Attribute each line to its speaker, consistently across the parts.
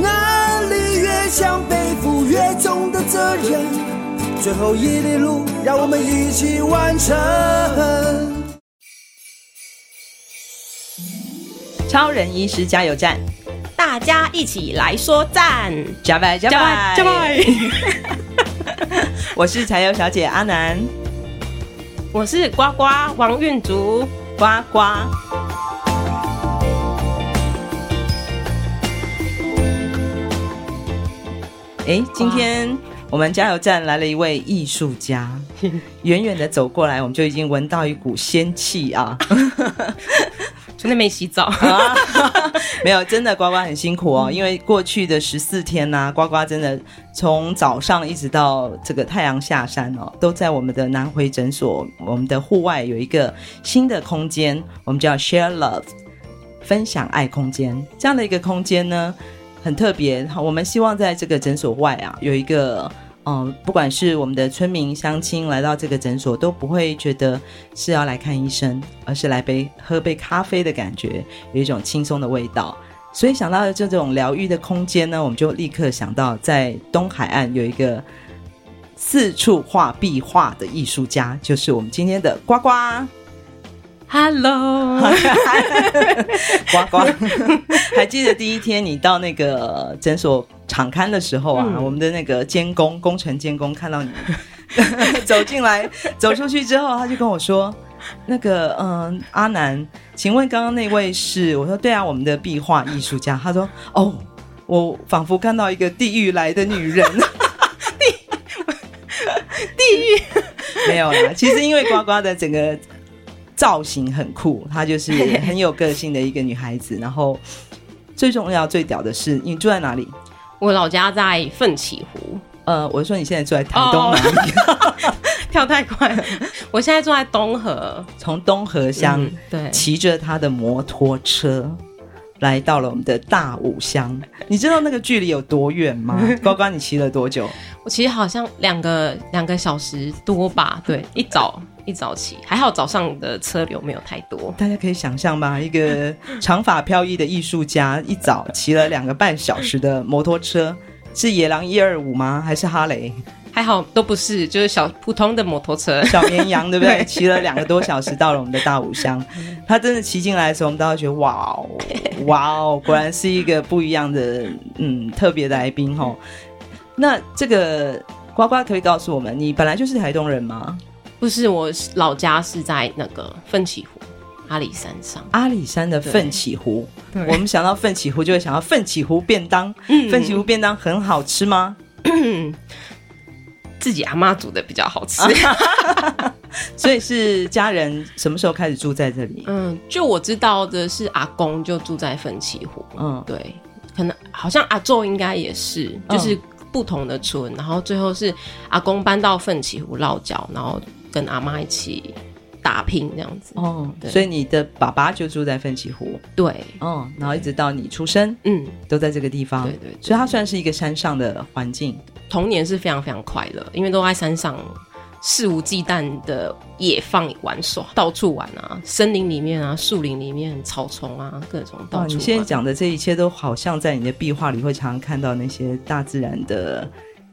Speaker 1: 能力越强，背负越重的责任。最后一里路，让我们一起完成。
Speaker 2: 超人医师加油站，
Speaker 3: 大家一起来说赞！
Speaker 2: 加拜加拜
Speaker 3: 加拜！
Speaker 2: 我是柴油小姐阿南，
Speaker 3: 我是呱呱王韵竹
Speaker 2: 呱呱。哎，今天我们加油站来了一位艺术家，远远的走过来，我们就已经闻到一股仙气啊！
Speaker 3: 真的没洗澡
Speaker 2: 啊？没有，真的呱呱很辛苦哦，因为过去的十四天呢、啊，呱呱真的从早上一直到这个太阳下山哦，都在我们的南回诊所，我们的户外有一个新的空间，我们叫 Share Love，分享爱空间，这样的一个空间呢。很特别，好，我们希望在这个诊所外啊，有一个，嗯，不管是我们的村民乡亲来到这个诊所，都不会觉得是要来看医生，而是来杯喝杯咖啡的感觉，有一种轻松的味道。所以想到这种疗愈的空间呢，我们就立刻想到在东海岸有一个四处画壁画的艺术家，就是我们今天的呱呱。
Speaker 3: Hello，
Speaker 2: 呱呱，还记得第一天你到那个诊所场勘的时候啊，嗯、我们的那个监工工程监工看到你 走进来，走出去之后，他就跟我说：“那个，嗯，阿南，请问刚刚那位是？”我说：“对啊，我们的壁画艺术家。”他说：“哦，我仿佛看到一个地狱来的女人。
Speaker 3: 地”地狱
Speaker 2: 没有啦，其实因为呱呱的整个。造型很酷，她就是 很有个性的一个女孩子。然后最重要、最屌的是，你住在哪里？
Speaker 3: 我老家在奋起湖。
Speaker 2: 呃，我说你现在住在台东哪里？Oh,
Speaker 3: 跳太快了！我现在住在东河，
Speaker 2: 从东河乡、嗯、对骑着他的摩托车来到了我们的大武乡。你知道那个距离有多远吗？呱呱，你骑了多久？
Speaker 3: 我骑好像两个两个小时多吧。对，一早。一早起还好，早上的车流没有太多。
Speaker 2: 大家可以想象吧？一个 长发飘逸的艺术家，一早骑了两个半小时的摩托车，是野狼一二五吗？还是哈雷？
Speaker 3: 还好都不是，就是小普通的摩托车，
Speaker 2: 小绵羊，对不对？骑了两个多小时到了我们的大武乡。他真的骑进来的时候，我们都要觉得哇哦，哇哦，果然是一个不一样的，嗯，特别的来宾哈。那这个呱呱可以告诉我们，你本来就是台东人吗？
Speaker 3: 不是，我老家是在那个奋起湖阿里山上。
Speaker 2: 阿里山的奋起湖，我们想到奋起湖就会想到奋起湖便当。嗯，奋起湖便当很好吃吗？
Speaker 3: 自己阿妈煮的比较好吃。
Speaker 2: 所以是家人什么时候开始住在这里？
Speaker 3: 嗯，就我知道的是阿公就住在奋起湖。嗯，对，可能好像阿昼应该也是，就是不同的村，然后最后是阿公搬到奋起湖落脚，然后。跟阿妈一起打拼这样子。
Speaker 2: 哦，所以你的爸爸就住在奋起湖，
Speaker 3: 对，
Speaker 2: 哦，然后一直到你出生，嗯，都在这个地方，
Speaker 3: 对，对对，
Speaker 2: 所以它算是一个山上的环境，
Speaker 3: 童年是非常非常快乐，因为都在山上肆无忌惮的野放玩耍，到处玩啊，森林里面啊，树林里面，草丛啊，各种到处。你
Speaker 2: 现在讲的这一切都好像在你的壁画里会常常看到那些大自然的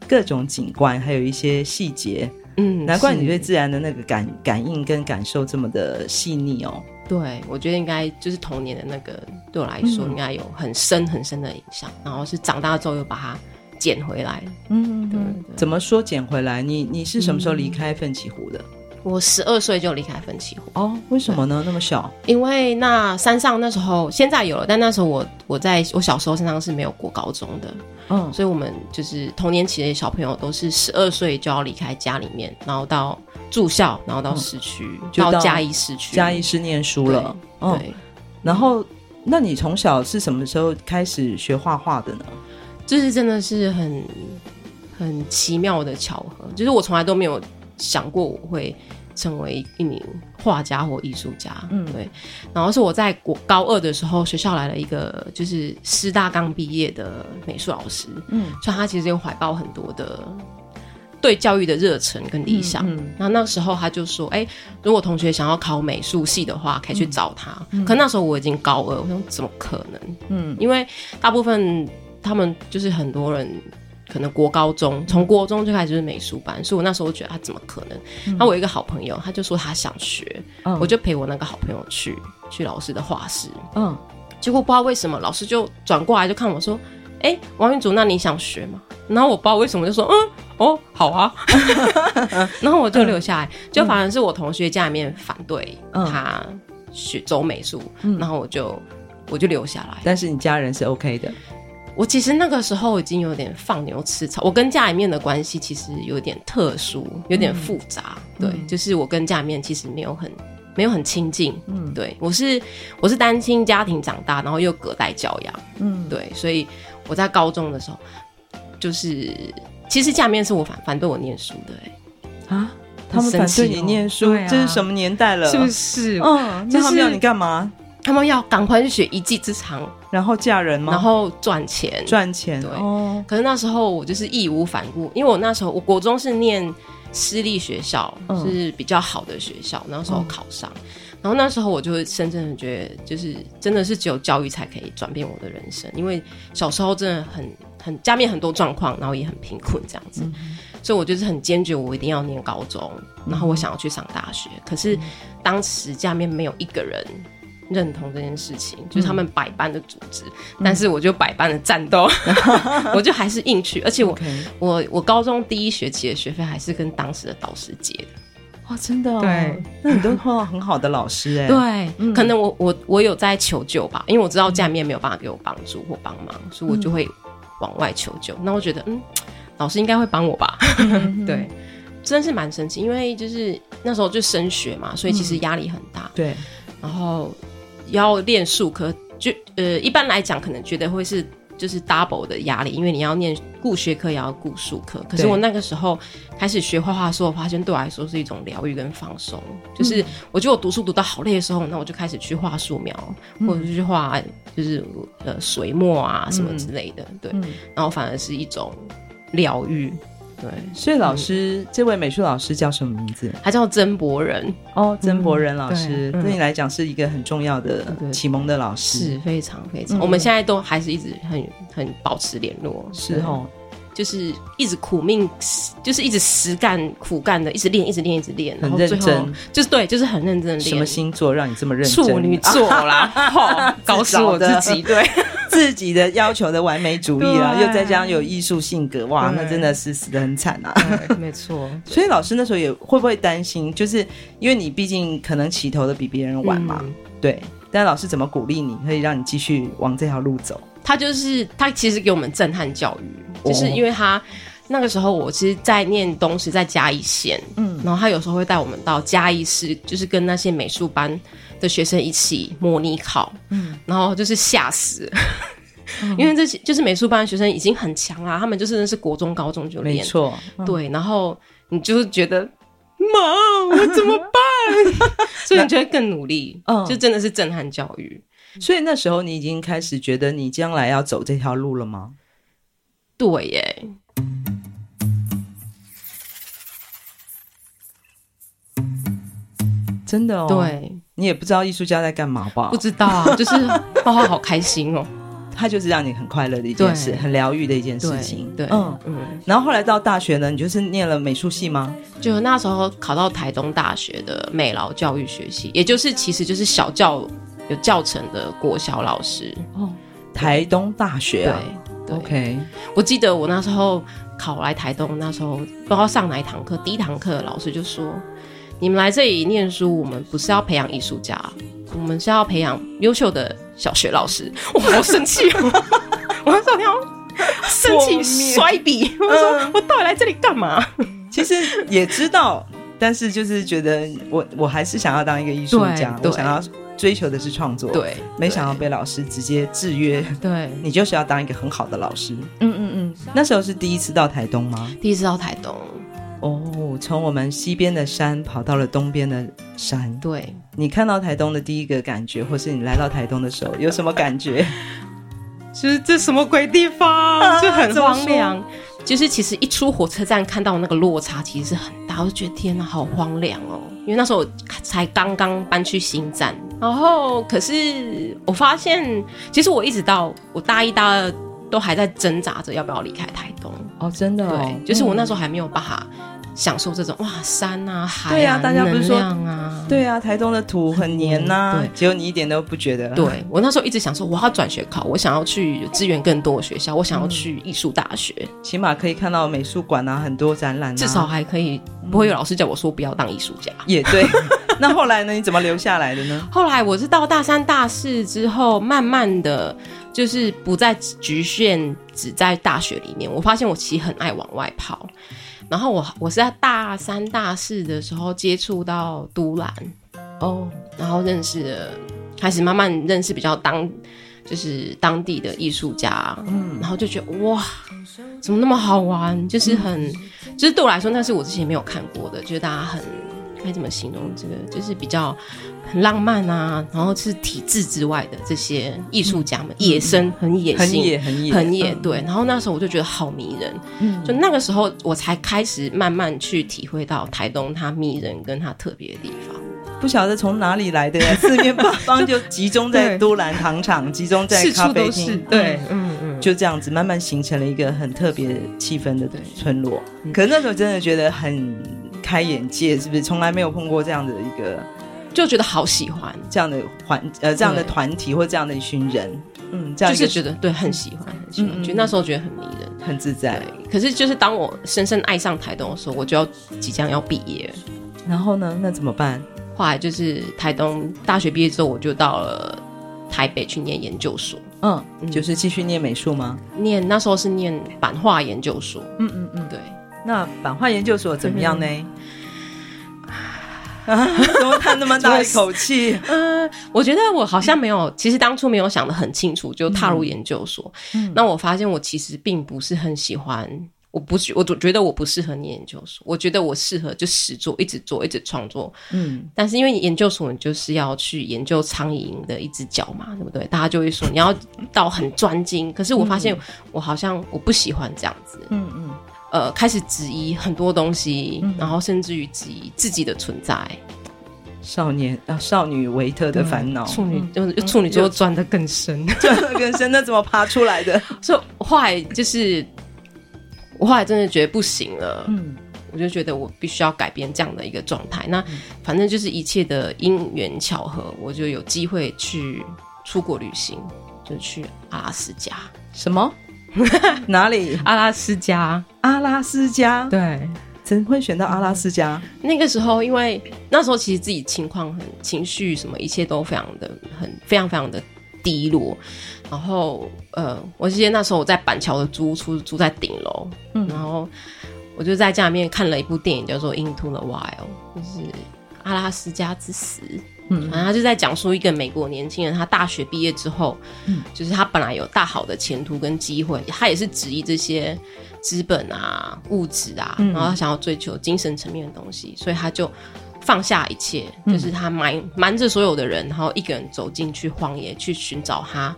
Speaker 2: 各种景观，还有一些细节。嗯，难怪你对自然的那个感感应跟感受这么的细腻哦。
Speaker 3: 对，我觉得应该就是童年的那个，对我来说应该有很深很深的影响。嗯、然后是长大之后又把它捡回来。嗯，对，对，对。
Speaker 2: 怎么说捡回来？你你是什么时候离开奋起湖的？嗯
Speaker 3: 我十二岁就离开奋起湖
Speaker 2: 哦，为什么呢？那么小？
Speaker 3: 因为那山上那时候现在有了，但那时候我我在我小时候山上是没有过高中的，嗯，所以我们就是童年期的小朋友都是十二岁就要离开家里面，然后到住校，然后到市区，嗯、到嘉义市区，
Speaker 2: 嘉义市念书了。对，然后那你从小是什么时候开始学画画的呢？
Speaker 3: 就是真的是很很奇妙的巧合，就是我从来都没有想过我会成为一名画家或艺术家。嗯，对。然后是我在国高二的时候，学校来了一个就是师大刚毕业的美术老师。嗯，所以他其实有怀抱很多的。对教育的热忱跟理想，嗯嗯、然后那时候他就说：“哎，如果同学想要考美术系的话，可以去找他。嗯”可那时候我已经高二，我说怎么可能？嗯，因为大部分他们就是很多人可能国高中从国中就开始就是美术班，所以我那时候觉得他怎么可能？那、嗯、我有一个好朋友，他就说他想学，嗯、我就陪我那个好朋友去去老师的画室。嗯，结果不知道为什么老师就转过来就看我说：“哎，王云竹，那你想学吗？”然后我不知道为什么就说：“嗯。”哦，好啊，然后我就留下来，嗯、就反而是我同学家里面反对他学走美术，嗯、然后我就我就留下来。
Speaker 2: 但是你家人是 OK 的。
Speaker 3: 我其实那个时候已经有点放牛吃草，我跟家里面的关系其实有点特殊，有点复杂。嗯、对，就是我跟家里面其实没有很没有很亲近。嗯，对，我是我是单亲家庭长大，然后又隔代教养。嗯，对，所以我在高中的时候就是。其实家里面是我反反对我念书的哎、
Speaker 2: 欸，啊，他们反对你念书，啊、这是什么年代了？
Speaker 3: 是不是？
Speaker 2: 嗯，那他们要你干嘛？
Speaker 3: 他们要赶快去学一技之长，
Speaker 2: 然后嫁人吗？
Speaker 3: 然后赚钱，
Speaker 2: 赚钱。
Speaker 3: 对，哦、可是那时候我就是义无反顾，因为我那时候我国中是念私立学校，嗯、是比较好的学校，那时候考上。嗯然后那时候我就会深深的觉得，就是真的是只有教育才可以转变我的人生。因为小时候真的很很家里面很多状况，然后也很贫困这样子，嗯、所以我就是很坚决，我一定要念高中，然后我想要去上大学。嗯、可是当时家里面没有一个人认同这件事情，嗯、就是他们百般的组织，嗯、但是我就百般的战斗，嗯、我就还是硬去。而且我.我我高中第一学期的学费还是跟当时的导师借的。
Speaker 2: 哇，真的、哦？
Speaker 3: 对，
Speaker 2: 那你都碰到很好的老师哎。
Speaker 3: 对，嗯、可能我我我有在求救吧，因为我知道家里面没有办法给我帮助或帮忙，嗯、所以我就会往外求救。那我觉得，嗯，老师应该会帮我吧？嗯、对，真的是蛮神奇，因为就是那时候就升学嘛，所以其实压力很大。
Speaker 2: 嗯、对，
Speaker 3: 然后要练术科，就呃，一般来讲可能觉得会是。就是 double 的压力，因为你要念顾学科也要顾术科。可是我那个时候开始学画画的时候，我发现对我来说是一种疗愈跟放松。就是我觉得我读书读到好累的时候，那我就开始去画素描，嗯、或者是去画就是呃水墨啊什么之类的。嗯、对，然后反而是一种疗愈。对，
Speaker 2: 所以老师，嗯、这位美术老师叫什么名字？
Speaker 3: 他叫曾博仁。
Speaker 2: 哦，曾博仁老师，对，
Speaker 3: 对
Speaker 2: 你来讲是一个很重要的启蒙的老师，
Speaker 3: 是非常非常。嗯、我们现在都还是一直很很保持联络，
Speaker 2: 是哦。
Speaker 3: 就是一直苦命，就是一直实干苦干的，一直练，一直练，一直练，
Speaker 2: 很认真。
Speaker 3: 就是对，就是很认真练。
Speaker 2: 什么星座让你这么认真？
Speaker 3: 处女座啦，搞死我自己，对
Speaker 2: 自己的要求的完美主义啦，又再加上有艺术性格，哇，那真的是死的很惨啊。
Speaker 3: 没错。
Speaker 2: 所以老师那时候也会不会担心？就是因为你毕竟可能起头的比别人晚嘛，对。但老师怎么鼓励你，可以让你继续往这条路走？
Speaker 3: 他就是他，其实给我们震撼教育，就是因为他那个时候，我其实，在念东西在嘉义县，嗯，然后他有时候会带我们到嘉义市，就是跟那些美术班的学生一起模拟考，嗯，然后就是吓死，嗯、因为这些就是美术班的学生已经很强啊，他们就是是国中、高中就练，
Speaker 2: 没错，嗯、
Speaker 3: 对，然后你就是觉得，妈，我怎么办？所以你就会更努力，嗯，就真的是震撼教育。
Speaker 2: 所以那时候你已经开始觉得你将来要走这条路了吗？
Speaker 3: 对耶，
Speaker 2: 真的哦。
Speaker 3: 对，
Speaker 2: 你也不知道艺术家在干嘛吧？
Speaker 3: 不知道啊，就是画画好开心哦。
Speaker 2: 他就是让你很快乐的一件事，很疗愈的一件事情。
Speaker 3: 对，嗯嗯。
Speaker 2: 然后后来到大学呢，你就是念了美术系吗？
Speaker 3: 就那时候考到台东大学的美劳教育学系，也就是其实就是小教。有教程的国小老师哦，
Speaker 2: 台东大学啊，
Speaker 3: 对，对
Speaker 2: ，OK。
Speaker 3: 我记得我那时候考来台东，那时候不知道上哪一堂课，第一堂课老师就说：“你们来这里念书，我们不是要培养艺术家，我们是要培养优秀的小学老师。”我好生气哦！我那时候要生气摔笔，我说：“我到底来这里干嘛？”
Speaker 2: 其实也知道。但是就是觉得我我还是想要当一个艺术家，我想要追求的是创作，
Speaker 3: 对，
Speaker 2: 没想到被老师直接制约，
Speaker 3: 对，
Speaker 2: 你就是要当一个很好的老师。嗯嗯嗯，那时候是第一次到台东吗？
Speaker 3: 第一次到台东。
Speaker 2: 哦，从我们西边的山跑到了东边的山。
Speaker 3: 对，
Speaker 2: 你看到台东的第一个感觉，或是你来到台东的时候，有什么感觉？
Speaker 3: 就是这什么鬼地方？就、啊、很荒凉。就是其实一出火车站，看到那个落差其实是很大，我就觉得天哪，好荒凉哦。因为那时候我才刚刚搬去新站，然后可是我发现，其实我一直到我大一、大二都还在挣扎着要不要离开台东。
Speaker 2: 哦，真的、哦，
Speaker 3: 对，就是我那时候还没有办法。享受这种哇山啊海啊，
Speaker 2: 对啊，大家不是说
Speaker 3: 啊，
Speaker 2: 对啊，台东的土很黏呐、啊，结果你一点都不觉得。
Speaker 3: 对，我那时候一直想说，我要转学考，我想要去资源更多的学校，我想要去艺术大学，
Speaker 2: 嗯、起码可以看到美术馆啊，很多展览、啊，
Speaker 3: 至少还可以不会有老师叫我说不要当艺术家。
Speaker 2: 也对，那后来呢？你怎么留下来的呢？
Speaker 3: 后来我是到大三、大四之后，慢慢的就是不再局限只在大学里面，我发现我其实很爱往外跑。然后我我是在大三大四的时候接触到都兰。哦，然后认识了，开始慢慢认识比较当就是当地的艺术家，嗯，然后就觉得哇，怎么那么好玩？就是很，嗯、就是对我来说，那是我之前没有看过的，就是大家很该怎么形容这个，就是比较。很浪漫啊，然后是体制之外的这些艺术家们，嗯、野生很野性，
Speaker 2: 很野很野
Speaker 3: 很野，对。然后那时候我就觉得好迷人，嗯，就那个时候我才开始慢慢去体会到台东它迷人跟它特别的地方。
Speaker 2: 不晓得从哪里来的呀，四面八方就集中在都兰糖厂，集中在咖啡厅，
Speaker 3: 对，嗯嗯，
Speaker 2: 就这样子慢慢形成了一个很特别气氛的村落。可是那时候真的觉得很开眼界，是不是？从来没有碰过这样的一个。
Speaker 3: 就觉得好喜欢这样的
Speaker 2: 环呃这样的团体或这样的一群人，嗯，这样
Speaker 3: 就是觉得对很喜欢很喜欢，嗯、觉得那时候觉得很迷人
Speaker 2: 很自在。
Speaker 3: 可是就是当我深深爱上台东的时候，我就要即将要毕业，
Speaker 2: 然后呢，那怎么办？
Speaker 3: 后来就是台东大学毕业之后，我就到了台北去念研究所，
Speaker 2: 嗯，嗯就是继续念美术吗？
Speaker 3: 念那时候是念版画研究所，嗯嗯嗯，对。
Speaker 2: 那版画研究所怎么样呢？嗯啊，怎么叹那么大一口气？
Speaker 3: 嗯、呃，我觉得我好像没有，其实当初没有想的很清楚，就踏入研究所。嗯，那我发现我其实并不是很喜欢，我不是，我总觉得我不适合念研究所。我觉得我适合就实做，一直做，一直创作。嗯，但是因为研究所，你就是要去研究苍蝇的一只脚嘛，对不对？大家就会说你要到很专精，可是我发现我好像我不喜欢这样子。嗯嗯。呃，开始质疑很多东西，嗯、然后甚至于质疑自己的存在。
Speaker 2: 少年啊，少女维特的烦恼，
Speaker 3: 处女就是处女座钻的更深，
Speaker 2: 钻的 更深，那怎么爬出来的？
Speaker 3: 所以后来就是，我后来真的觉得不行了，嗯，我就觉得我必须要改变这样的一个状态。那反正就是一切的因缘巧合，我就有机会去出国旅行，就去阿拉斯加。
Speaker 2: 什么？哪里？
Speaker 3: 阿拉斯加，
Speaker 2: 阿拉斯加。
Speaker 3: 对，
Speaker 2: 怎会选到阿拉斯加？
Speaker 3: 那个时候，因为那时候其实自己情况很情绪什么，一切都非常的很非常非常的低落。然后呃，我记得那时候我在板桥的租屋处住在顶楼，嗯，然后我就在家里面看了一部电影，叫做《Into the Wild》，就是阿拉斯加之死。嗯，反正他就在讲述一个美国年轻人，他大学毕业之后，嗯，就是他本来有大好的前途跟机会，他也是质疑这些资本啊、物质啊，嗯、然后他想要追求精神层面的东西，所以他就放下一切，嗯、就是他瞒瞒着所有的人，然后一个人走进去荒野去寻找他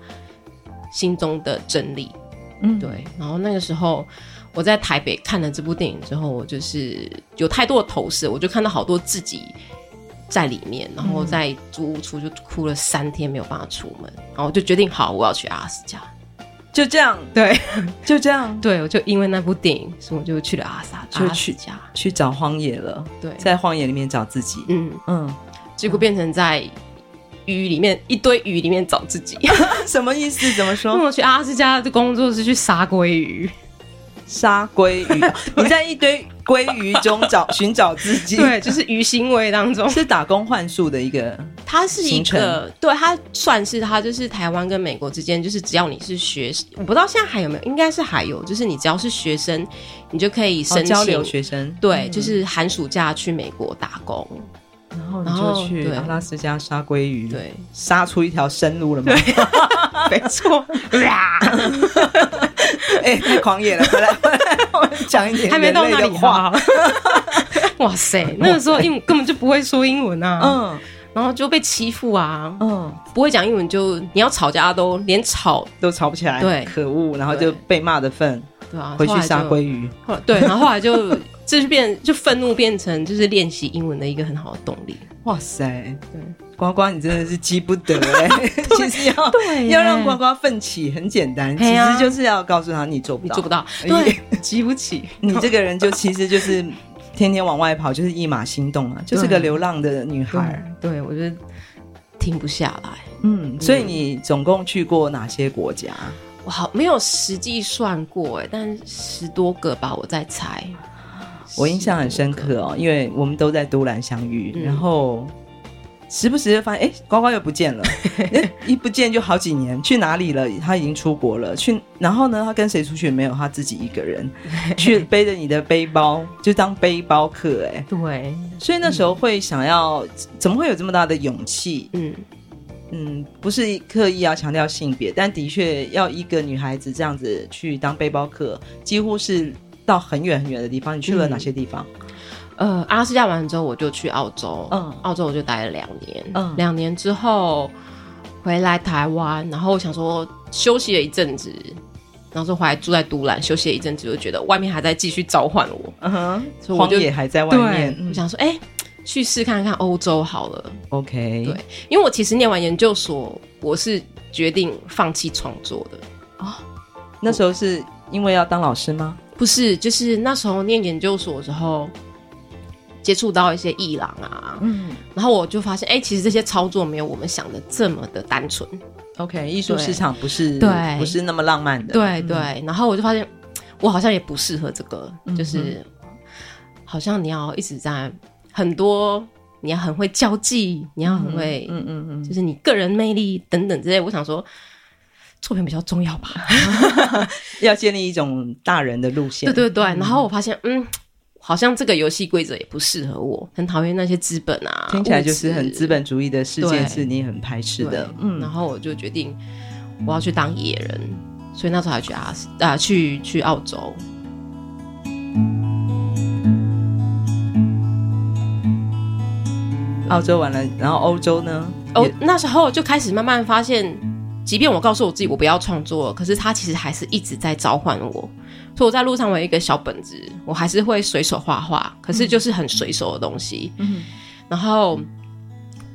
Speaker 3: 心中的真理。嗯，对。然后那个时候我在台北看了这部电影之后，我就是有太多的投射，我就看到好多自己。在里面，然后在租屋处就哭了三天，没有办法出门，然后我就决定好，我要去阿拉斯加，
Speaker 2: 就这样，
Speaker 3: 对，
Speaker 2: 就这样，
Speaker 3: 对，我就因为那部电影，所以我就去了阿萨，
Speaker 2: 就去家去找荒野了，
Speaker 3: 对，
Speaker 2: 在荒野里面找自己，嗯。
Speaker 3: 嗯，结果变成在雨里面一堆雨里面找自己，
Speaker 2: 什么意思？怎么说？
Speaker 3: 我去阿拉斯加的工作是去杀鲑鱼。
Speaker 2: 杀鲑鱼，你在一堆鲑鱼中找寻找自己，
Speaker 3: 对，就是鱼行为当中。
Speaker 2: 是打工换宿的一个，
Speaker 3: 它是一个，对，它算是它就是台湾跟美国之间，就是只要你是学生，我不知道现在还有没有，应该是还有，就是你只要是学生，你就可以申请、
Speaker 2: 哦、交流学生，
Speaker 3: 对，嗯、就是寒暑假去美国打工，
Speaker 2: 然后你就去阿拉斯加杀鲑鱼，
Speaker 3: 对，
Speaker 2: 杀出一条生路了吗？
Speaker 3: 没错，
Speaker 2: 哎，太狂野了！回来，回来，我讲一点
Speaker 3: 还没到那里话。哇塞，那个时候英根本就不会说英文啊，嗯，然后就被欺负啊，嗯，不会讲英文就你要吵架都连吵
Speaker 2: 都吵不起来，
Speaker 3: 对，
Speaker 2: 可恶，然后就被骂的份，
Speaker 3: 对啊，
Speaker 2: 回去杀鲑鱼，
Speaker 3: 对，然后后来就。就是变，就愤怒变成就是练习英文的一个很好的动力。
Speaker 2: 哇塞，对，呱呱，你真的是急不得哎。其实要对要让呱呱奋起很简单，其实就是要告诉他你做不到，
Speaker 3: 做不到，对，急不起。
Speaker 2: 你这个人就其实就是天天往外跑，就是一马心动啊，就是个流浪的女孩。
Speaker 3: 对，我觉得停不下来。
Speaker 2: 嗯，所以你总共去过哪些国家？
Speaker 3: 我好没有实际算过哎，但十多个吧，我在猜。
Speaker 2: 我印象很深刻哦，因为我们都在都兰相遇，嗯、然后时不时就发现，哎，呱呱又不见了，一不见就好几年，去哪里了？他已经出国了，去，然后呢，他跟谁出去？没有，他自己一个人 去背着你的背包，就当背包客，哎，
Speaker 3: 对，
Speaker 2: 所以那时候会想要，嗯、怎么会有这么大的勇气？嗯嗯，不是刻意要强调性别，但的确要一个女孩子这样子去当背包客，几乎是。到很远很远的地方，你去了哪些地方？
Speaker 3: 嗯、呃，阿拉斯加完之后，我就去澳洲。嗯，澳洲我就待了两年。嗯，两年之后回来台湾，然后我想说休息了一阵子，然后说回来住在都兰休息了一阵子，就觉得外面还在继续召唤我。嗯哼，所以我就
Speaker 2: 荒野还在外面。
Speaker 3: 我想说，哎、欸，去试看看欧洲好了。
Speaker 2: OK，
Speaker 3: 对，因为我其实念完研究所，我是决定放弃创作的。
Speaker 2: 哦，那时候是因为要当老师吗？
Speaker 3: 不是，就是那时候念研究所的时候，接触到一些艺廊啊，嗯，然后我就发现，哎、欸，其实这些操作没有我们想的这么的单纯。
Speaker 2: OK，艺术市场不是对，不是那么浪漫的。
Speaker 3: 对对，嗯、然后我就发现，我好像也不适合这个，就是、嗯、好像你要一直在很多，你要很会交际，你要很会，嗯嗯嗯，就是你个人魅力等等之类。我想说。作品比较重要吧，
Speaker 2: 要建立一种大人的路线。
Speaker 3: 对对对，然后我发现，嗯，好像这个游戏规则也不适合我，很讨厌那些资本啊，
Speaker 2: 听起来就是很资本主义的世界，是你很排斥的。
Speaker 3: 嗯，然后我就决定我要去当野人，所以那时候还去阿啊，去去澳洲。
Speaker 2: 澳洲完了，然后欧洲呢？
Speaker 3: 哦，那时候就开始慢慢发现。即便我告诉我自己我不要创作了，可是他其实还是一直在召唤我。所以我在路上我有一个小本子，我还是会随手画画，可是就是很随手的东西。嗯，然后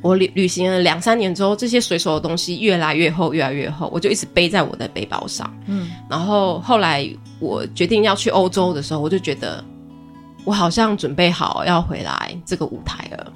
Speaker 3: 我旅旅行了两三年之后，这些随手的东西越来越厚，越来越厚，我就一直背在我的背包上。嗯，然后后来我决定要去欧洲的时候，我就觉得我好像准备好要回来这个舞台了。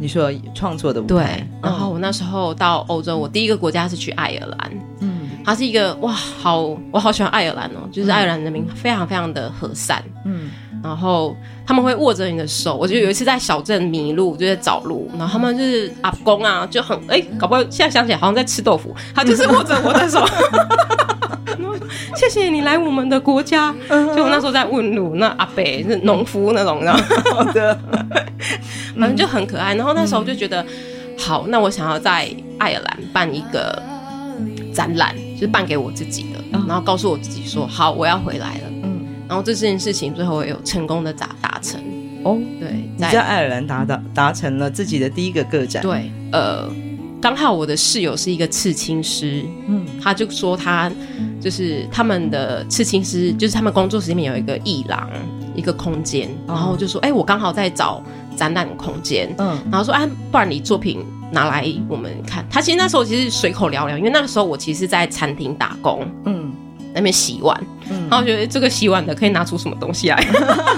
Speaker 2: 你说创作的舞台，
Speaker 3: 对。然后我那时候到欧洲，我第一个国家是去爱尔兰。嗯，它是一个哇，好，我好喜欢爱尔兰哦，就是爱尔兰人民非常非常的和善。嗯，然后他们会握着你的手。我就有一次在小镇迷路，就在找路，然后他们就是阿公啊，就很哎，搞不好现在想起来好像在吃豆腐，他就是握着我的手。谢谢你来我们的国家。就我那时候在问路，那阿伯是农夫那种，然后。反正就很可爱，然后那时候就觉得，嗯、好，那我想要在爱尔兰办一个展览，就是办给我自己的，嗯、然后告诉我自己说，好，我要回来了。嗯，然后这件事情最后也有成功的达达成。哦，对，
Speaker 2: 你在爱尔兰达到达成了自己的第一个个展。
Speaker 3: 对，呃，刚好我的室友是一个刺青师，嗯，他就说他就是他们的刺青师，就是他们工作室里面有一个艺廊，一个空间，然后就说，哎、嗯，我刚好在找。展览空间，嗯，然后说，啊，不然你作品拿来我们看。他其实那时候其实随口聊聊，因为那个时候我其实在餐厅打工，嗯，那边洗碗，嗯，然后我觉得这个洗碗的可以拿出什么东西来，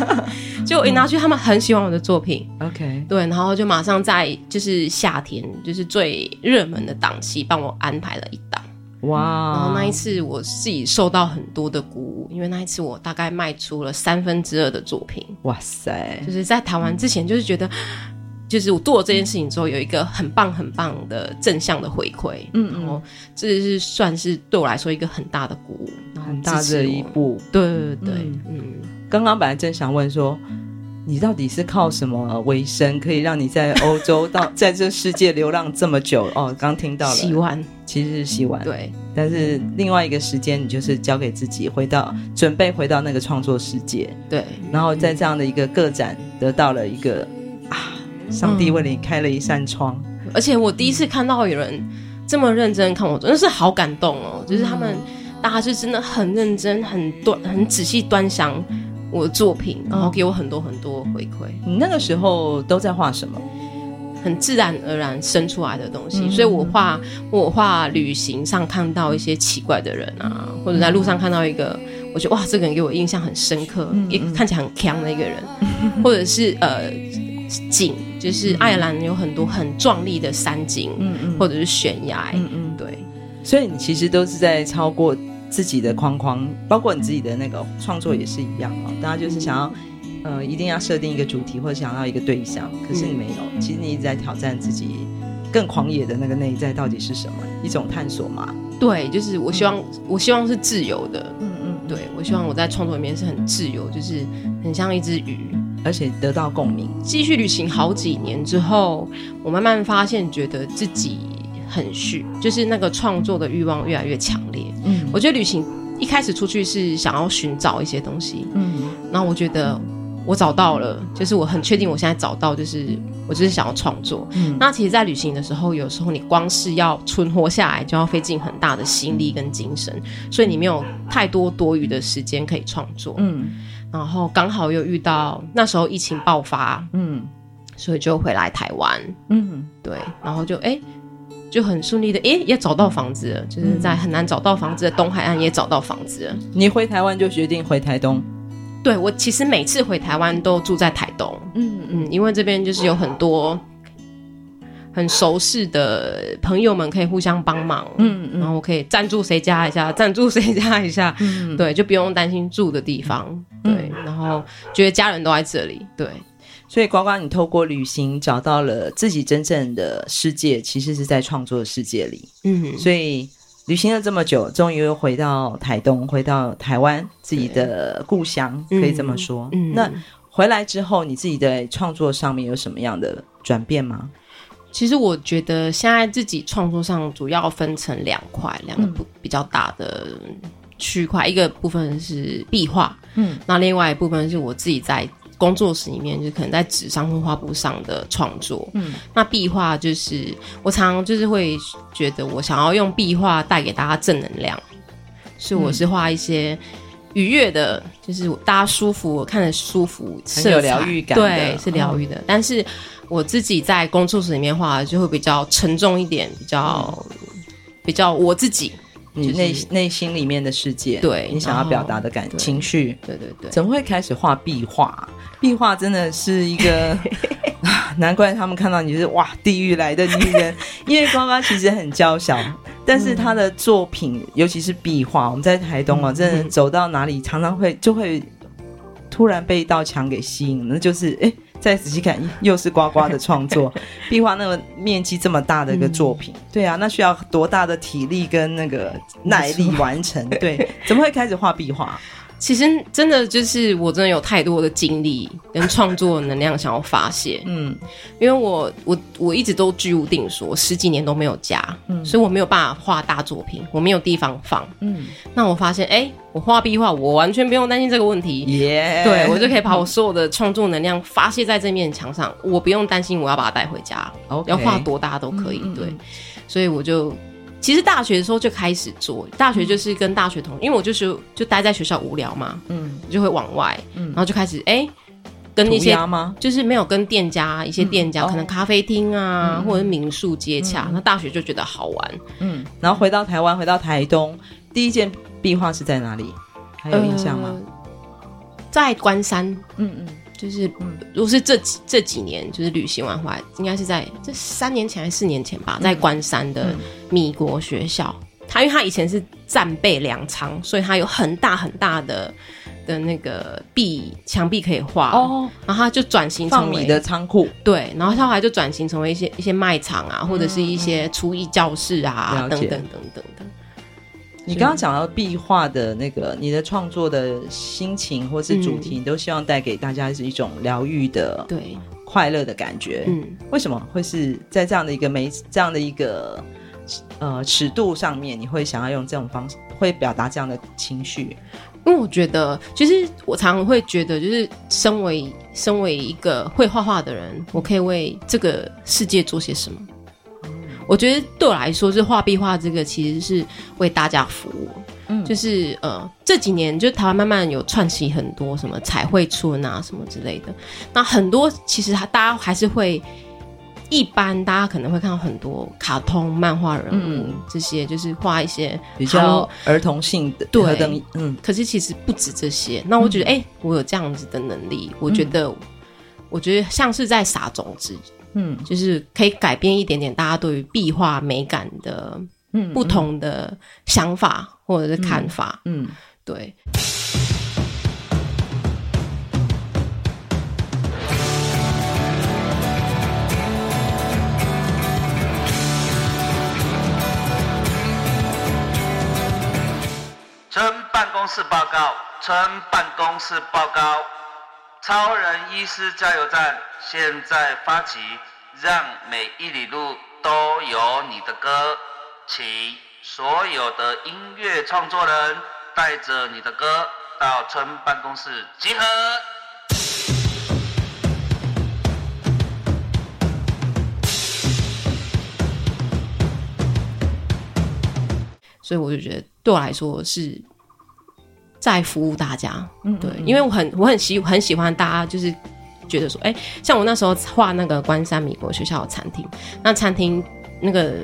Speaker 3: 就一拿去，他们很喜欢我的作品
Speaker 2: ，OK，
Speaker 3: 对，然后就马上在就是夏天就是最热门的档期帮我安排了一档。哇！然后那一次我自己受到很多的鼓舞，因为那一次我大概卖出了三分之二的作品。哇塞！就是在谈完之前，就是觉得，就是我做了这件事情之后，有一个很棒很棒的正向的回馈。嗯，然后这是算是对我来说一个很大的鼓舞，
Speaker 2: 很大的一步。
Speaker 3: 对对对，嗯。
Speaker 2: 刚刚本来正想问说，你到底是靠什么为生，可以让你在欧洲到在这世界流浪这么久？哦，刚听到了，
Speaker 3: 洗碗
Speaker 2: 其实是洗碗，
Speaker 3: 对。
Speaker 2: 但是另外一个时间，你就是交给自己，回到准备回到那个创作世界，
Speaker 3: 对。
Speaker 2: 然后在这样的一个个展，得到了一个啊，上帝为你开了一扇窗。
Speaker 3: 嗯、而且我第一次看到有人这么认真看我，真的是好感动哦！就是他们大家是真的很认真、很端、很仔细端详。我的作品，然后给我很多很多回馈。
Speaker 2: 你那个时候都在画什么？
Speaker 3: 很自然而然生出来的东西。嗯、所以我画我画旅行上看到一些奇怪的人啊，或者在路上看到一个，我觉得哇，这个人给我印象很深刻，嗯、也看起来很强的一个人，嗯、或者是呃景，就是爱尔兰有很多很壮丽的山景，嗯嗯，或者是悬崖，嗯嗯，对。
Speaker 2: 所以你其实都是在超过。自己的框框，包括你自己的那个创作也是一样啊。大家就是想要，呃，一定要设定一个主题或者想要一个对象，可是你没有。其实你一直在挑战自己更狂野的那个内在到底是什么？一种探索嘛。
Speaker 3: 对，就是我希望，我希望是自由的。嗯嗯，对，我希望我在创作里面是很自由，就是很像一只鱼，
Speaker 2: 而且得到共鸣。
Speaker 3: 继续旅行好几年之后，我慢慢发现，觉得自己。很虚，就是那个创作的欲望越来越强烈。嗯，我觉得旅行一开始出去是想要寻找一些东西。嗯，然后我觉得我找到了，就是我很确定我现在找到，就是我就是想要创作。嗯，那其实，在旅行的时候，有时候你光是要存活下来，就要费尽很大的心力跟精神，所以你没有太多多余的时间可以创作。嗯，然后刚好又遇到那时候疫情爆发。嗯，所以就回来台湾。嗯，对，然后就哎。欸就很顺利的，诶，也找到房子了，就是在很难找到房子的东海岸也找到房子了。
Speaker 2: 你回台湾就决定回台东？
Speaker 3: 对，我其实每次回台湾都住在台东，嗯嗯，因为这边就是有很多很熟识的朋友们可以互相帮忙，嗯嗯，然后我可以赞助谁家一下，赞助谁家一下，嗯，对，就不用担心住的地方，对，然后觉得家人都在这里，对。
Speaker 2: 所以，呱呱，你透过旅行找到了自己真正的世界，其实是在创作的世界里。嗯，所以旅行了这么久，终于又回到台东，回到台湾自己的故乡，可以这么说。嗯，那回来之后，你自己的创作上面有什么样的转变吗？
Speaker 3: 其实我觉得现在自己创作上主要分成两块，两个不比较大的区块，一个部分是壁画，嗯，那另外一部分是我自己在。工作室里面就可能在纸上或画布上的创作，嗯，那壁画就是我常常就是会觉得我想要用壁画带给大家正能量，所以我是画一些愉悦的，就是大家舒服，我看着舒服，
Speaker 2: 很有疗愈感，
Speaker 3: 对，是疗愈的。但是我自己在工作室里面画就会比较沉重一点，比较比较我自己。
Speaker 2: 你内内心里面的世界，
Speaker 3: 对
Speaker 2: 你想要表达的感情绪，
Speaker 3: 对对对，
Speaker 2: 怎么会开始画壁画？壁画真的是一个，难怪他们看到你就是哇，地狱来的女人。因为呱呱其实很娇小，但是她的作品，尤其是壁画，我们在台东啊，真的走到哪里，常常会就会突然被一道墙给吸引，那就是哎。再仔细看，又是呱呱的创作，壁画那个面积这么大的一个作品，嗯、对啊，那需要多大的体力跟那个耐力完成？对，怎么会开始画壁画？
Speaker 3: 其实真的就是我真的有太多的精力跟创作能量想要发泄，嗯，因为我我我一直都居无定所，十几年都没有家，嗯，所以我没有办法画大作品，我没有地方放，嗯，那我发现，哎，我画壁画，我完全不用担心这个问题，耶，对，我就可以把我所有的创作能量发泄在这面墙上，我不用担心我要把它带回家.要画多大都可以，嗯嗯。对，所以我就。其实大学的时候就开始做，大学就是跟大学同学，因为我就是就待在学校无聊嘛，嗯，就会往外，嗯，然后就开始哎，跟一些就是没有跟店家一些店家，可能咖啡厅啊或者是民宿接洽，那大学就觉得好玩，嗯，然后回到台湾，回到台东，第一件壁画是在哪里？还有印象吗？在关山，嗯嗯。就是，如果是这几这几年，就是旅行完回来，应该是在这三年前还是四年前吧，在关山的米国学校。他因为他以前是战备粮仓，所以他有很大很大的的那个壁墙壁可以画哦。然后他就转型成为米的仓库，对。然后他后来就转型成为一些一些卖场啊，或者是一些厨艺教室啊，等等等等的。
Speaker 2: 你刚刚讲到壁画的那个，你的创作的心情或是主题，嗯、你都希望带给大家是一种疗愈的、对快乐的感觉。嗯，为什么会是在这样的一个媒这样的一个呃尺度上面，你会想要用这种方式，会表达这样的情绪？
Speaker 3: 因为我觉得，其实我常常会觉得，就是身为身为一个会画画的人，我可以为这个世界做些什么。我觉得对我来说，就是画壁画这个其实是为大家服务。嗯，就是呃这几年，就台湾慢慢有串起很多什么彩绘村啊什么之类的。那很多其实大家还是会，一般大家可能会看到很多卡通漫画人物，嗯、这些，就是画一些
Speaker 2: 比较儿童性的。
Speaker 3: 对，嗯。可是其实不止这些。那我觉得，哎、嗯欸，我有这样子的能力，我觉得，嗯、我觉得像是在撒种子。嗯，就是可以改变一点点大家对于壁画美感的不同的想法或者是看法。嗯，嗯对。
Speaker 4: 村办公室报告，村办公室报告。超人医师加油站现在发起，让每一里路都有你的歌，请所有的音乐创作人带着你的歌到村办公室集合。
Speaker 3: 所以我就觉得，对我来说是。在服务大家，嗯，对，因为我很我很喜很喜欢大家，就是觉得说，哎，像我那时候画那个关山米国学校的餐厅，那餐厅那个。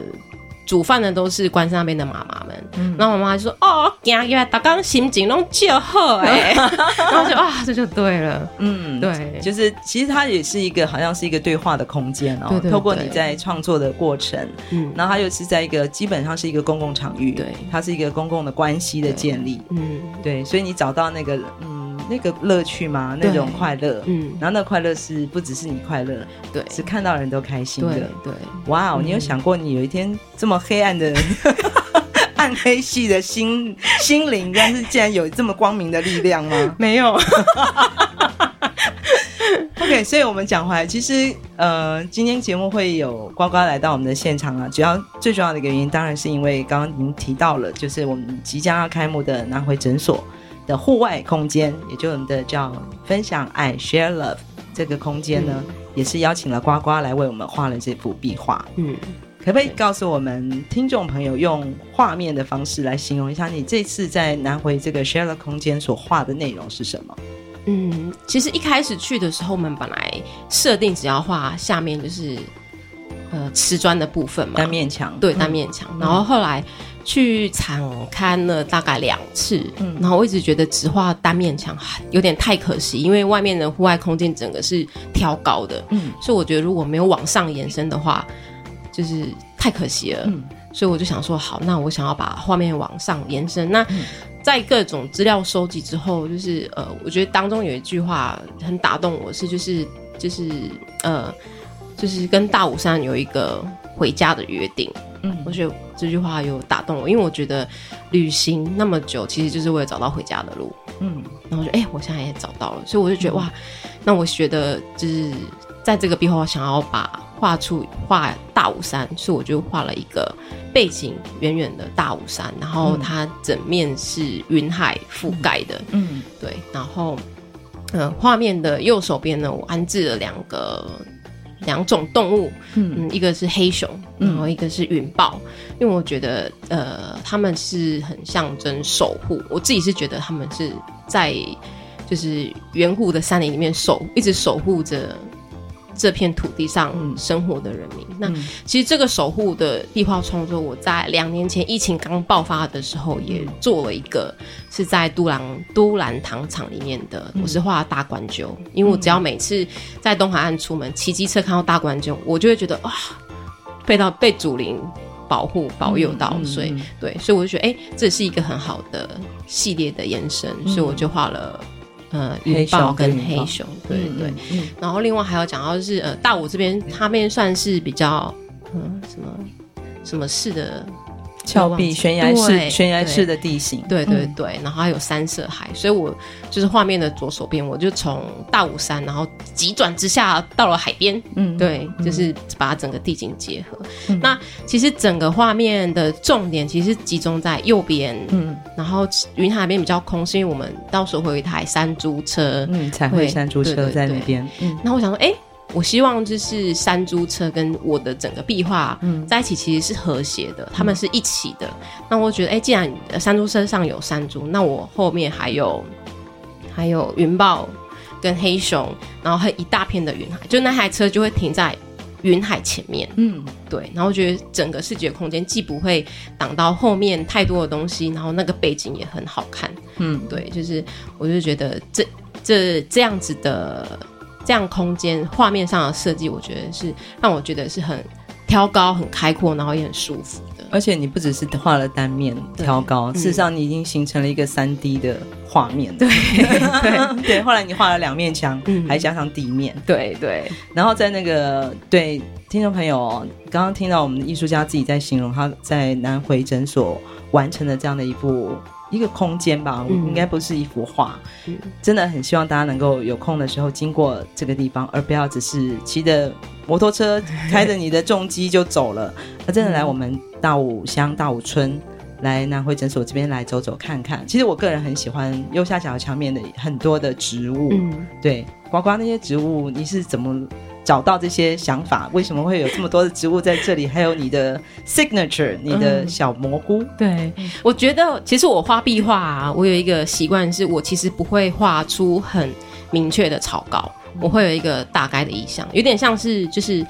Speaker 3: 煮饭的都是关山那边的妈妈们，嗯、然后妈妈就说：“哦，今天大家心情都就好哎。”然后就啊，这就对了，嗯，对，
Speaker 2: 就是其实它也是一个好像是一个对话的空间哦，对对对，透过你在创作的过程，嗯，然后它又是在一个基本上是一个公共场域，对，它是一个公共的关系的建立，嗯，对，所以你找到那个嗯。那个乐趣吗？那种快乐，嗯，然后那快乐是不只是你快乐，对，是看到人都开心的，对，哇哦！你有想过你有一天这么黑暗的 暗黑系的心心灵，但是竟然有这么光明的力量吗？
Speaker 3: 没有。
Speaker 2: OK，所以我们讲回来，其实呃，今天节目会有呱呱来到我们的现场啊，主要最重要的一个原因，当然是因为刚刚您提到了，就是我们即将要开幕的南回诊所。的户外空间，也就我们的叫分享爱 Share Love 这个空间呢，嗯、也是邀请了呱呱来为我们画了这幅壁画。嗯，可不可以告诉我们听众朋友，用画面的方式来形容一下你这次在南回这个 Share Love 空间所画的内容是什么？
Speaker 3: 嗯，其实一开始去的时候，我们本来设定只要画下面就是呃瓷砖的部分嘛，
Speaker 2: 单面墙，
Speaker 3: 对，单面墙，嗯、然后后来。去场勘了大概两次，嗯，然后我一直觉得只画单面墙有点太可惜，因为外面的户外空间整个是挑高的，嗯，所以我觉得如果没有往上延伸的话，就是太可惜了，嗯，所以我就想说，好，那我想要把画面往上延伸。那在各种资料收集之后，就是呃，我觉得当中有一句话很打动我，是就是就是呃，就是跟大武山有一个回家的约定。嗯，我觉得这句话有打动我，因为我觉得旅行那么久，其实就是为了找到回家的路。嗯，然后我觉得，哎，我现在也找到了，所以我就觉得，嗯、哇，那我觉得就是在这个壁画，我想要把画出画大武山，所以我就画了一个背景远远的大武山，然后它整面是云海覆盖的。嗯，对，然后，嗯、呃，画面的右手边呢，我安置了两个。两种动物，嗯，一个是黑熊，然后一个是云豹，嗯、因为我觉得，呃，他们是很象征守护。我自己是觉得他们是在就是远古的山林里面守，一直守护着。这片土地上生活的人民，嗯、那其实这个守护的壁画创作，我在两年前疫情刚爆发的时候也做了一个，是在都兰都兰糖厂里面的，我是画大冠鷲，因为我只要每次在东海岸出门骑机车看到大冠鷲，我就会觉得哇，被到被祖灵保护保佑到，所以对，所以我就觉得哎，这是一个很好的系列的延伸，所以我就画了。呃，云豹跟黑熊，对对，然后另外还有讲到就是，呃，大武这边他们算是比较，嗯，什么什么式的
Speaker 2: 峭壁、悬崖式、悬崖式的地形，
Speaker 3: 对对对，然后还有山色海，所以我就是画面的左手边，我就从大武山，然后急转直下到了海边，嗯，对，就是把整个地景结合。那其实整个画面的重点其实集中在右边，嗯，然后云海边比较空，是因为我们到时候会有一台山猪车，
Speaker 2: 嗯，彩绘山猪车在那边，嗯，
Speaker 3: 那我想说，哎。我希望就是山猪车跟我的整个壁画在一起，其实是和谐的，他、嗯、们是一起的。那我觉得，哎、欸，既然山猪车上有山猪，那我后面还有还有云豹跟黑熊，然后还有一大片的云海，就那台车就会停在云海前面。嗯，对。然后我觉得整个视觉空间既不会挡到后面太多的东西，然后那个背景也很好看。嗯，对，就是我就觉得这这这样子的。这样空间画面上的设计，我觉得是让我觉得是很挑高、很开阔，然后也很舒服的。
Speaker 2: 而且你不只是画了单面挑高，事实上你已经形成了一个三 D 的画面。
Speaker 3: 对
Speaker 2: 对对，后来你画了两面墙，嗯，还加上地面。
Speaker 3: 对对。
Speaker 2: 然后在那个对听众朋友刚刚听到我们的艺术家自己在形容他在南回诊所完成的这样的一部。一个空间吧，嗯、应该不是一幅画。嗯、真的很希望大家能够有空的时候经过这个地方，而不要只是骑着摩托车开着你的重机就走了。那真的来我们大武乡大武村，来南回诊所这边来走走看看。其实我个人很喜欢右下角墙面的很多的植物。嗯、对，呱呱那些植物，你是怎么？找到这些想法，为什么会有这么多的植物在这里？还有你的 signature，你的小蘑菇。
Speaker 3: 嗯、对，我觉得其实我画壁画啊，我有一个习惯，是我其实不会画出很明确的草稿，我会有一个大概的意向，有点像是就是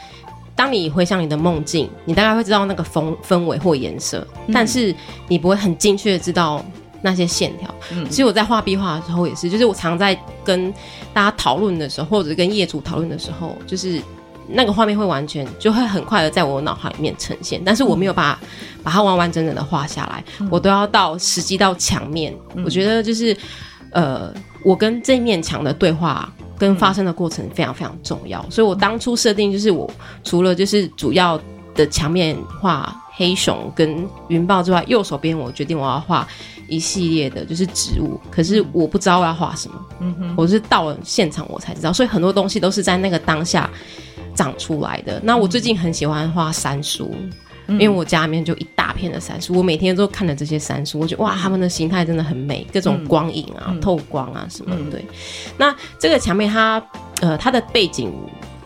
Speaker 3: 当你回想你的梦境，你大概会知道那个风氛围或颜色，但是你不会很精确的知道。那些线条，嗯，其实我在画壁画的时候也是，就是我常在跟大家讨论的时候，或者跟业主讨论的时候，就是那个画面会完全就会很快的在我脑海里面呈现，但是我没有把把它完完整整的画下来，嗯，我都要到实际到墙面，嗯，我觉得就是呃，我跟这面墙的对话跟发生的过程非常非常重要，所以我当初设定就是我除了就是主要的墙面画黑熊跟云豹之外，右手边我决定我要画。一系列的就是植物，可是我不知道我要画什么，嗯哼，我是到了现场我才知道，所以很多东西都是在那个当下长出来的。那我最近很喜欢画杉树，嗯、因为我家里面就一大片的杉树，我每天都看着这些杉树，我觉得哇，它们的形态真的很美，各种光影啊、嗯、透光啊什么的。对，那这个墙面它呃它的背景。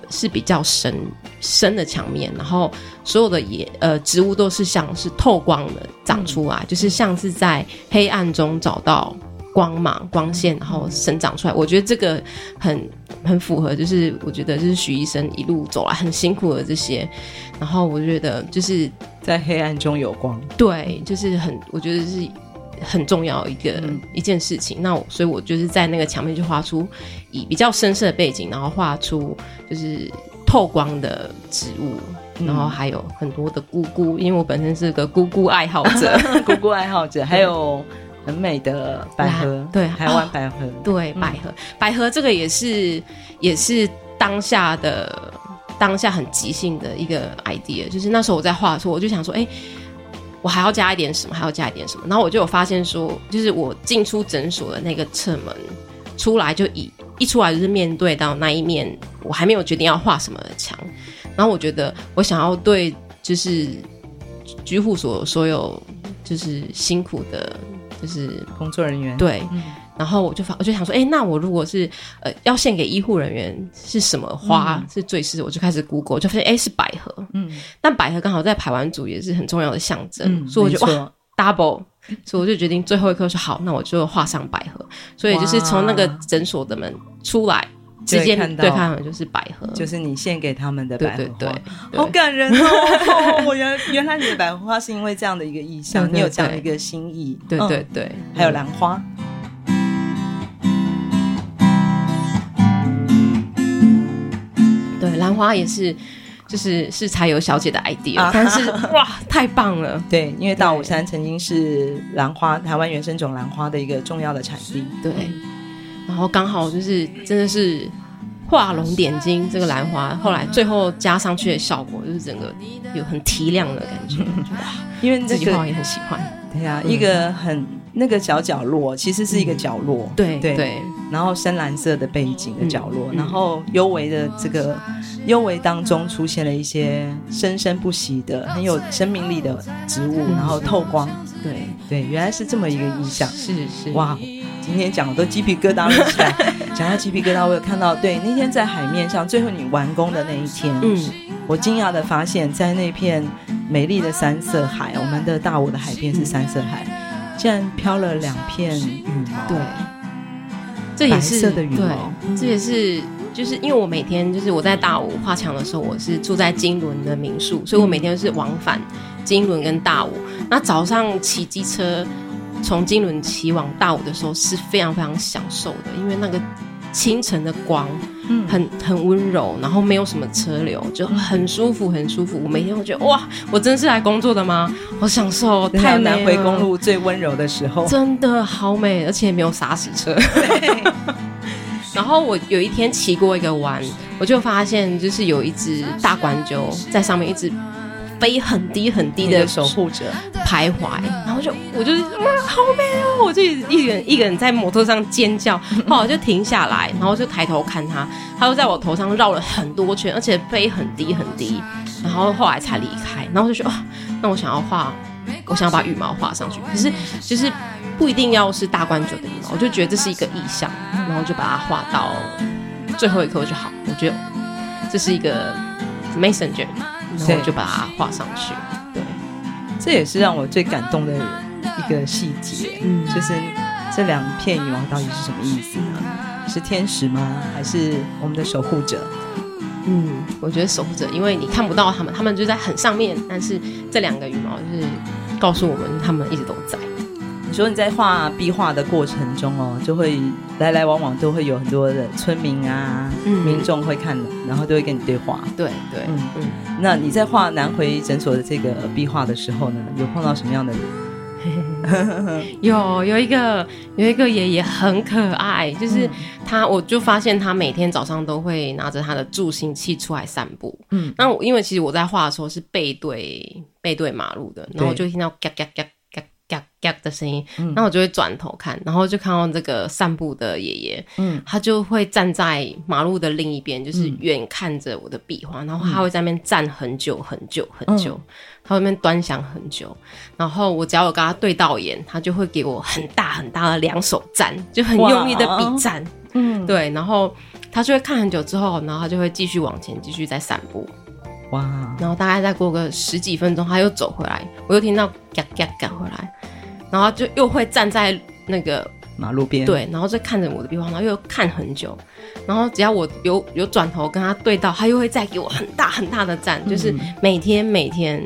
Speaker 3: 是比较深深的墙面，然后所有的野呃植物都是像是透光的长出来，嗯、就是像是在黑暗中找到光芒光线，然后生长出来。我觉得这个很很符合，就是我觉得就是许医生一路走来很辛苦的这些，然后我觉得就是
Speaker 2: 在黑暗中有光，
Speaker 3: 对，就是很我觉得是。很重要一个、嗯、一件事情，那我所以，我就是在那个墙面就画出以比较深色的背景，然后画出就是透光的植物，嗯、然后还有很多的姑姑，因为我本身是个姑姑爱好者，
Speaker 2: 姑姑爱好者，还有很美的百合，对，台湾百合，
Speaker 3: 哦、对，百合，嗯、百合这个也是也是当下的当下很即兴的一个 idea，就是那时候我在画的时候，我就想说，哎。我还要加一点什么？还要加一点什么？然后我就有发现说，就是我进出诊所的那个侧门出来，就一一出来就是面对到那一面，我还没有决定要画什么的墙。然后我觉得我想要对，就是居护所所有就是辛苦的，就是
Speaker 2: 工作人员
Speaker 3: 对。嗯然后我就发，我就想说，哎，那我如果是呃要献给医护人员是什么花是最适合？我就开始 Google，就发现哎是百合，嗯，但百合刚好在排湾族也是很重要的象征，嗯、所以我就哇 double，所以我就决定最后一刻说好，那我就画上百合。所以就是从那个诊所的门出来，直接对看的就是百合，
Speaker 2: 就是你献给他们的百合花，
Speaker 3: 对，
Speaker 2: 好感人哦！我原原来你的百合花是因为这样的一个意象，你有这样的一个心意，
Speaker 3: 对对对，
Speaker 2: 还有兰花。
Speaker 3: 兰花也是，就是是才有小姐的 idea，、啊、但是哇，太棒了！
Speaker 2: 对，因为大武山曾经是兰花台湾原生种兰花的一个重要的产地。
Speaker 3: 对，然后刚好就是真的是画龙点睛这个兰花，后来最后加上去的效果，就是整个有很提亮的感觉，哇！因为这句话也很喜欢。
Speaker 2: 对呀、啊，一个很那个小角落，其实是一个角落，
Speaker 3: 对、嗯、对。
Speaker 2: 对然后深蓝色的背景的角落，
Speaker 3: 嗯、
Speaker 2: 然后幽微的这个幽微当中出现了一些生生不息的很有生命力的植物，然后透光。
Speaker 3: 对
Speaker 2: 对，原来是这么一个意象。
Speaker 3: 是是
Speaker 2: 哇，今天讲的都鸡皮疙瘩了起来。讲到鸡皮疙瘩，我有看到，对，那天在海面上最后你完工的那一天，嗯，我惊讶的发现，在那片美丽的三色海，我们的大武的海边是三色海，竟然飘了两片羽毛。
Speaker 3: 对。这也是
Speaker 2: 的羽毛，
Speaker 3: 对，这也是就是因为我每天就是我在大武画墙的时候，我是住在金轮的民宿，所以我每天是往返金轮跟大武。那早上骑机车从金轮骑往大武的时候是非常非常享受的，因为那个清晨的光，嗯，很很温柔，然后没有什么车流，就很舒服，很舒服。我每天会觉得哇，我真是来工作的吗？好享受，太
Speaker 2: 南回公路最温柔的时候，
Speaker 3: 真的好美，而且没有刹死车。然后我有一天骑过一个弯，我就发现就是有一只大冠鸠在上面一直。飞很低很低的
Speaker 2: 守护者
Speaker 3: 徘徊，然后就我就哇，好美哦！我就一个人一个人在摩托上尖叫，后来就停下来，然后就抬头看他，他就在我头上绕了很多圈，而且飞很低很低，然后后来才离开。然后就说，啊，那我想要画，我想要把羽毛画上去，可是就是不一定要是大冠鷲的羽毛，我就觉得这是一个意象，然后就把它画到最后一刻就好。我觉得这是一个 messenger。然后就把它画上去，对，
Speaker 2: 这也是让我最感动的一个细节，嗯，就是这两片羽毛到底是什么意思呢？是天使吗？还是我们的守护者？
Speaker 3: 嗯，我觉得守护者，因为你看不到他们，他们就在很上面，但是这两个羽毛就是告诉我们，他们一直都在。
Speaker 2: 你说你在画壁画的过程中哦，就会来来往往都会有很多的村民啊、嗯、民众会看的，然后都会跟你对话。
Speaker 3: 对对，嗯嗯。
Speaker 2: 那你在画南回诊所的这个壁画的时候呢，有碰到什么样的人？
Speaker 3: 有有一个有一个爷爷很可爱，就是他，嗯、我就发现他每天早上都会拿着他的助行器出来散步。嗯，那我因为其实我在画的时候是背对背对马路的，然后我就听到嘎嘎嘎。的声音，然后我就会转头看，然后就看到这个散步的爷爷，嗯，他就会站在马路的另一边，就是远看着我的壁画，然后他会在那边站很久很久很久，他会在那边端详很久，然后我只要有跟他对到眼，他就会给我很大很大的两手赞，就很用力的比赞，嗯，对，然后他就会看很久之后，然后他就会继续往前继续在散步。哇！然后大概再过个十几分钟，他又走回来，我又听到嘎嘎嘎回来，然后就又会站在那个
Speaker 2: 马路边，
Speaker 3: 对，然后再看着我的壁画，然后又看很久，然后只要我有有转头跟他对到，他又会再给我很大很大的赞，嗯、就是每天每天，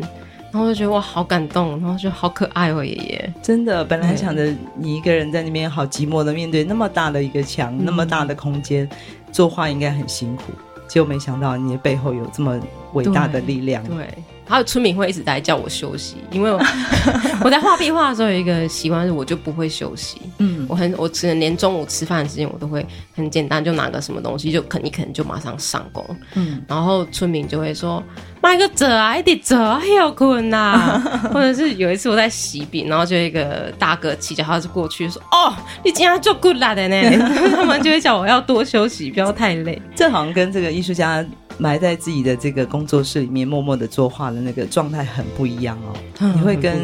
Speaker 3: 然后我就觉得哇，好感动，然后就好可爱哦，爷爷，
Speaker 2: 真的，本来想着你一个人在那边好寂寞的面对那么大的一个墙，嗯、那么大的空间，作画应该很辛苦。结果没想到你的背后有这么伟大的力量。
Speaker 3: 对，对，还有村民会一直在叫我休息，因为我，我在画壁画的时候有一个习惯是，我就不会休息。嗯，我很，我只能连中午吃饭的时间我都会很简单，就拿个什么东西就啃一啃，就马上上工。嗯，然后村民就会说。买个折啊，一点折啊，要困呐。或者是有一次我在洗笔，然后就一个大哥骑脚踏车过去说：“哦，你今天做 good 啦的呢。” 他们就会叫我要多休息，不要太累。
Speaker 2: 这好像跟这个艺术家埋在自己的这个工作室里面默默的作画的那个状态很不一样哦。嗯、你会跟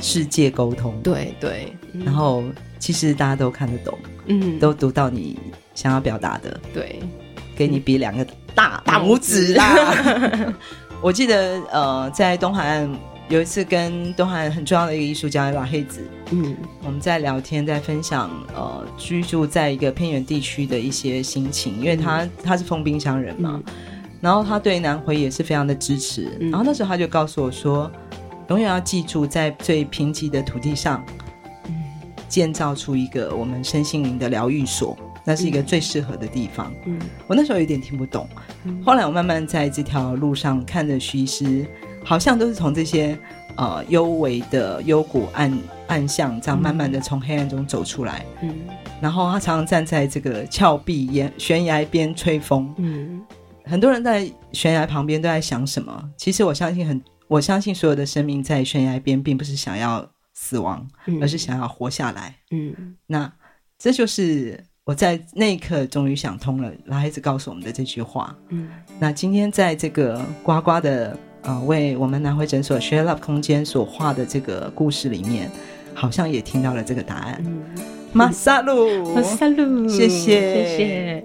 Speaker 2: 世界沟通，
Speaker 3: 对对。
Speaker 2: 然后其实大家都看得懂，嗯，都读到你想要表达的，
Speaker 3: 对，
Speaker 2: 给你比两个大大拇指。啦。我记得，呃，在东海岸有一次跟东海岸很重要的一个艺术家老黑子，嗯，我们在聊天，在分享，呃，居住在一个偏远地区的一些心情，因为他、嗯、他是封冰箱人嘛，嗯、然后他对南回也是非常的支持，嗯、然后那时候他就告诉我说，永远要记住，在最贫瘠的土地上，嗯、建造出一个我们身心灵的疗愈所。那是一个最适合的地方。嗯，我那时候有点听不懂，嗯、后来我慢慢在这条路上看着徐医师，好像都是从这些呃幽微的幽谷暗暗巷，这样慢慢的从黑暗中走出来。嗯，然后他常常站在这个峭壁沿悬崖边吹风。嗯，很多人在悬崖旁边都在想什么？其实我相信很，我相信所有的生命在悬崖边，并不是想要死亡，嗯、而是想要活下来。嗯，那这就是我在那一刻终于想通了，老孩子告诉我们的这句话。嗯，那今天在这个呱呱的呃为我们南回诊所 Share Love 空间所画的这个故事里面，好像也听到了这个答案。嗯马萨路，马萨路，谢谢，谢谢。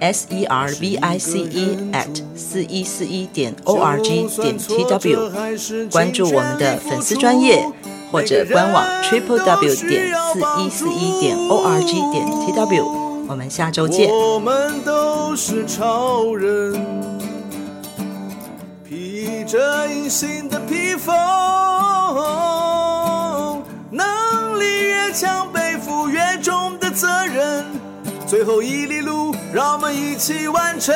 Speaker 2: s e r v i c e at 四一四一点 o r g 点 t w，关注我们的粉丝专业或者官网 triple w 点四一四一点 o r g 点 t w。我们下周见。
Speaker 1: 我们都是超人，披着隐形的披风。强背负越重的责任，最后一里路让我们一起完成。